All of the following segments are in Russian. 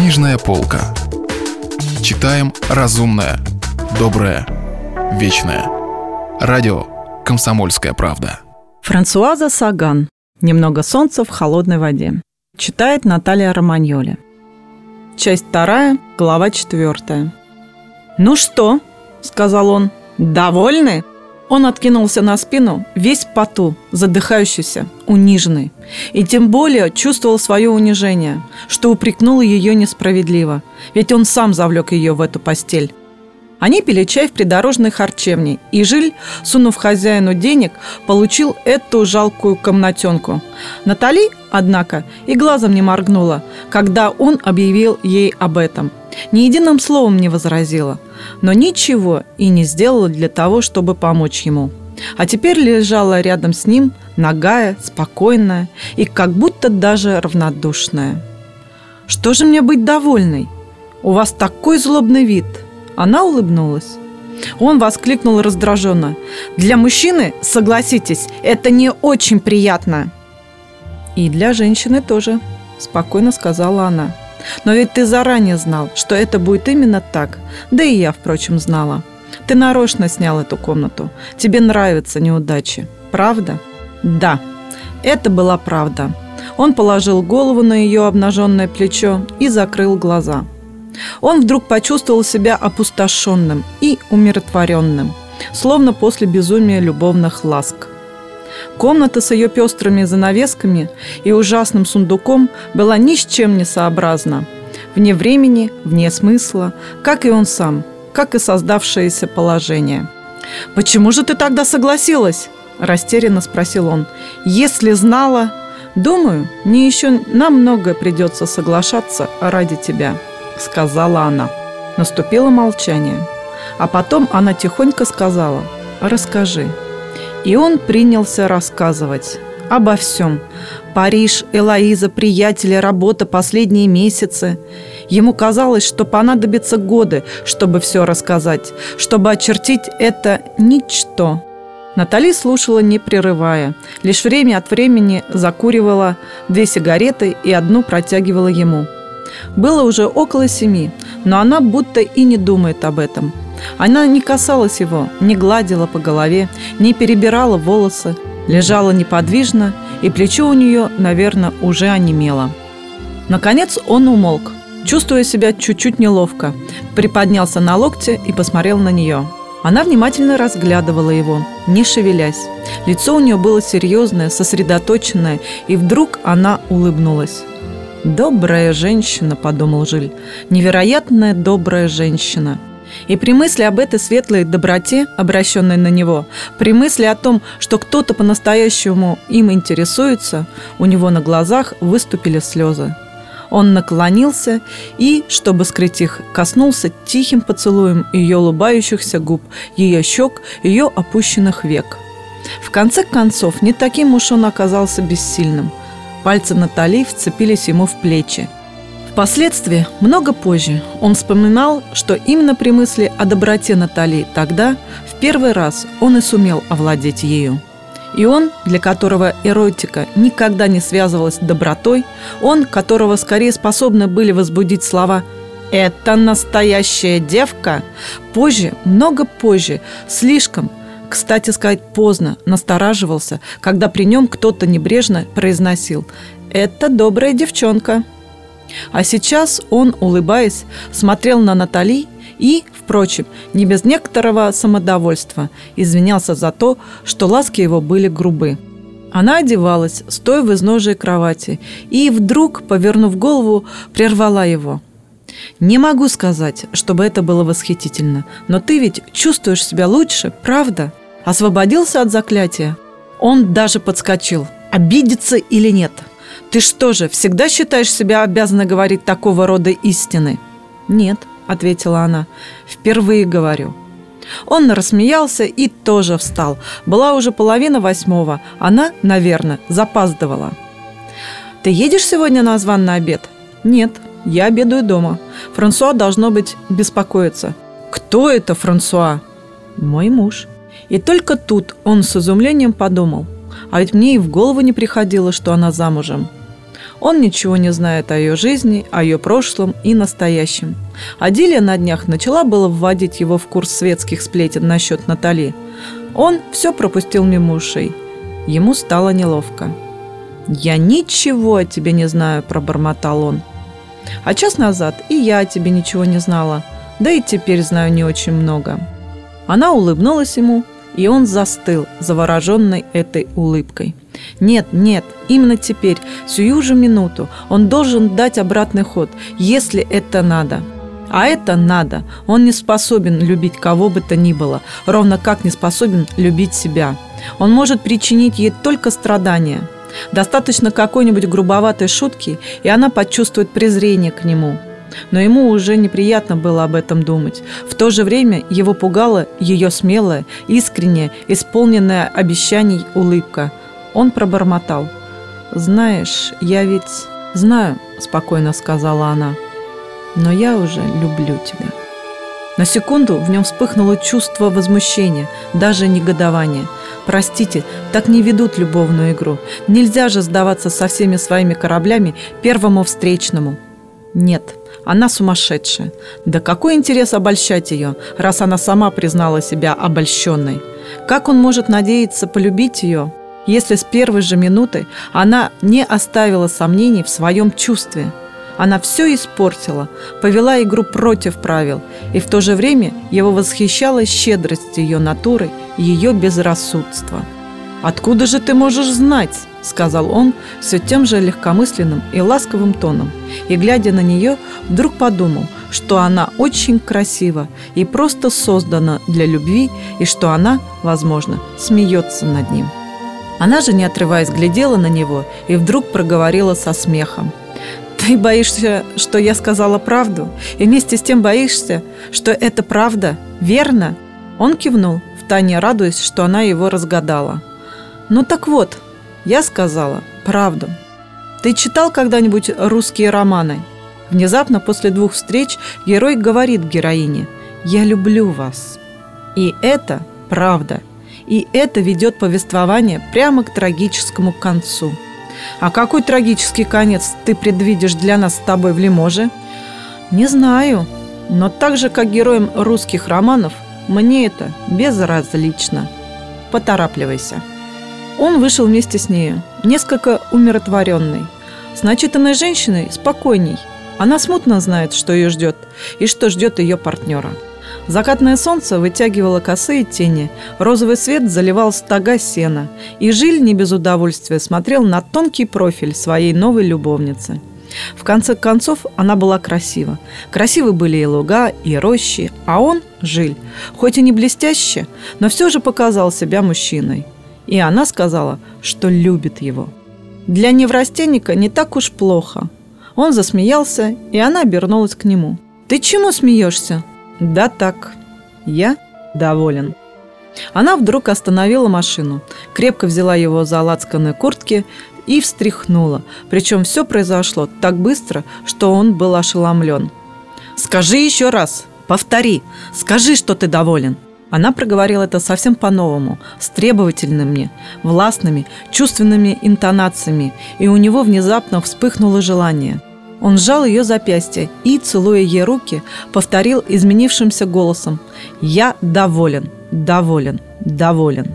Книжная полка. Читаем разумное, доброе, вечное. Радио «Комсомольская правда». Франсуаза Саган. «Немного солнца в холодной воде». Читает Наталья Романьоли. Часть вторая, глава четвертая. «Ну что?» – сказал он. «Довольны?» Он откинулся на спину, весь поту, задыхающийся, униженный. И тем более чувствовал свое унижение, что упрекнул ее несправедливо. Ведь он сам завлек ее в эту постель. Они пили чай в придорожной харчевне, и Жиль, сунув хозяину денег, получил эту жалкую комнатенку. Натали, однако, и глазом не моргнула, когда он объявил ей об этом. Ни единым словом не возразила – но ничего и не сделала для того, чтобы помочь ему. А теперь лежала рядом с ним, нагая, спокойная и как будто даже равнодушная. «Что же мне быть довольной? У вас такой злобный вид!» Она улыбнулась. Он воскликнул раздраженно. «Для мужчины, согласитесь, это не очень приятно!» «И для женщины тоже», – спокойно сказала она. Но ведь ты заранее знал, что это будет именно так. Да и я, впрочем, знала. Ты нарочно снял эту комнату. Тебе нравятся неудачи. Правда? Да, это была правда. Он положил голову на ее обнаженное плечо и закрыл глаза. Он вдруг почувствовал себя опустошенным и умиротворенным, словно после безумия любовных ласк. Комната с ее пестрыми занавесками и ужасным сундуком была ни с чем не сообразна. Вне времени, вне смысла, как и он сам, как и создавшееся положение. «Почему же ты тогда согласилась?» – растерянно спросил он. «Если знала...» «Думаю, мне еще намного придется соглашаться ради тебя», – сказала она. Наступило молчание. А потом она тихонько сказала «Расскажи, и он принялся рассказывать обо всем. Париж, Элоиза, приятели, работа последние месяцы. Ему казалось, что понадобится годы, чтобы все рассказать, чтобы очертить это ничто. Натали слушала, не прерывая. Лишь время от времени закуривала две сигареты и одну протягивала ему. Было уже около семи, но она будто и не думает об этом – она не касалась его, не гладила по голове, не перебирала волосы, лежала неподвижно, и плечо у нее, наверное, уже онемело. Наконец он умолк, чувствуя себя чуть-чуть неловко, приподнялся на локте и посмотрел на нее. Она внимательно разглядывала его, не шевелясь. Лицо у нее было серьезное, сосредоточенное, и вдруг она улыбнулась. «Добрая женщина», — подумал Жиль, — «невероятная добрая женщина». И при мысли об этой светлой доброте, обращенной на него, при мысли о том, что кто-то по-настоящему им интересуется, у него на глазах выступили слезы. Он наклонился и, чтобы скрыть их, коснулся тихим поцелуем ее улыбающихся губ, ее щек, ее опущенных век. В конце концов, не таким уж он оказался бессильным. Пальцы Натали вцепились ему в плечи – Впоследствии, много позже, он вспоминал, что именно при мысли о доброте Натали тогда, в первый раз, он и сумел овладеть ею. И он, для которого эротика никогда не связывалась с добротой, он, которого скорее способны были возбудить слова «это настоящая девка», позже, много позже, слишком, кстати сказать, поздно настораживался, когда при нем кто-то небрежно произносил «это добрая девчонка». А сейчас он, улыбаясь, смотрел на Натали и, впрочем, не без некоторого самодовольства, извинялся за то, что ласки его были грубы. Она одевалась, стоя в изножии кровати, и вдруг, повернув голову, прервала его. «Не могу сказать, чтобы это было восхитительно, но ты ведь чувствуешь себя лучше, правда?» Освободился от заклятия. Он даже подскочил. Обидеться или нет – ты что же, всегда считаешь себя обязана говорить такого рода истины? Нет, ответила она. Впервые говорю. Он рассмеялся и тоже встал. Была уже половина восьмого. Она, наверное, запаздывала. «Ты едешь сегодня на званный обед?» «Нет, я обедаю дома. Франсуа должно быть беспокоиться». «Кто это Франсуа?» «Мой муж». И только тут он с изумлением подумал – а ведь мне и в голову не приходило, что она замужем. Он ничего не знает о ее жизни, о ее прошлом и настоящем. Адилия на днях начала было вводить его в курс светских сплетен насчет Натали. Он все пропустил мимо ушей. Ему стало неловко. «Я ничего о тебе не знаю», – пробормотал он. «А час назад и я о тебе ничего не знала, да и теперь знаю не очень много». Она улыбнулась ему, и он застыл, завороженный этой улыбкой. Нет, нет, именно теперь, сию же минуту, он должен дать обратный ход, если это надо. А это надо. Он не способен любить кого бы то ни было, ровно как не способен любить себя. Он может причинить ей только страдания. Достаточно какой-нибудь грубоватой шутки, и она почувствует презрение к нему – но ему уже неприятно было об этом думать. В то же время его пугала ее смелая, искренняя, исполненная обещаний улыбка. Он пробормотал. «Знаешь, я ведь...» «Знаю», – спокойно сказала она. «Но я уже люблю тебя». На секунду в нем вспыхнуло чувство возмущения, даже негодования. Простите, так не ведут любовную игру. Нельзя же сдаваться со всеми своими кораблями первому встречному. Нет, она сумасшедшая. Да какой интерес обольщать ее, раз она сама признала себя обольщенной? Как он может надеяться полюбить ее, если с первой же минуты она не оставила сомнений в своем чувстве? Она все испортила, повела игру против правил, и в то же время его восхищала щедрость ее натуры и ее безрассудство. «Откуда же ты можешь знать?» – сказал он все тем же легкомысленным и ласковым тоном. И, глядя на нее, вдруг подумал, что она очень красива и просто создана для любви, и что она, возможно, смеется над ним. Она же, не отрываясь, глядела на него и вдруг проговорила со смехом. «Ты боишься, что я сказала правду? И вместе с тем боишься, что это правда? Верно?» Он кивнул, втайне радуясь, что она его разгадала. «Ну так вот», я сказала правду. Ты читал когда-нибудь русские романы? Внезапно после двух встреч герой говорит героине «Я люблю вас». И это правда. И это ведет повествование прямо к трагическому концу. А какой трагический конец ты предвидишь для нас с тобой в Лиможе? Не знаю. Но так же, как героям русских романов, мне это безразлично. Поторапливайся. Он вышел вместе с нею, несколько умиротворенный. С начитанной женщиной спокойней. Она смутно знает, что ее ждет и что ждет ее партнера. Закатное солнце вытягивало косые тени, розовый свет заливал стога сена, и Жиль не без удовольствия смотрел на тонкий профиль своей новой любовницы. В конце концов, она была красива. Красивы были и луга, и рощи, а он, Жиль, хоть и не блестяще, но все же показал себя мужчиной – и она сказала, что любит его. Для неврастенника не так уж плохо. Он засмеялся, и она обернулась к нему. «Ты чему смеешься?» «Да так. Я доволен». Она вдруг остановила машину, крепко взяла его за лацканы куртки и встряхнула. Причем все произошло так быстро, что он был ошеломлен. «Скажи еще раз! Повтори! Скажи, что ты доволен!» Она проговорила это совсем по-новому, с требовательными, властными, чувственными интонациями, и у него внезапно вспыхнуло желание. Он сжал ее запястье и, целуя ей руки, повторил изменившимся голосом «Я доволен, доволен, доволен».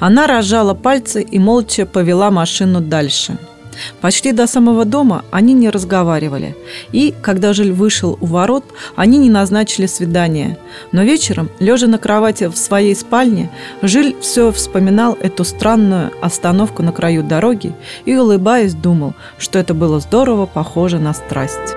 Она разжала пальцы и молча повела машину дальше – Почти до самого дома они не разговаривали. И, когда Жиль вышел у ворот, они не назначили свидание. Но вечером, лежа на кровати в своей спальне, Жиль все вспоминал эту странную остановку на краю дороги и, улыбаясь, думал, что это было здорово похоже на страсть.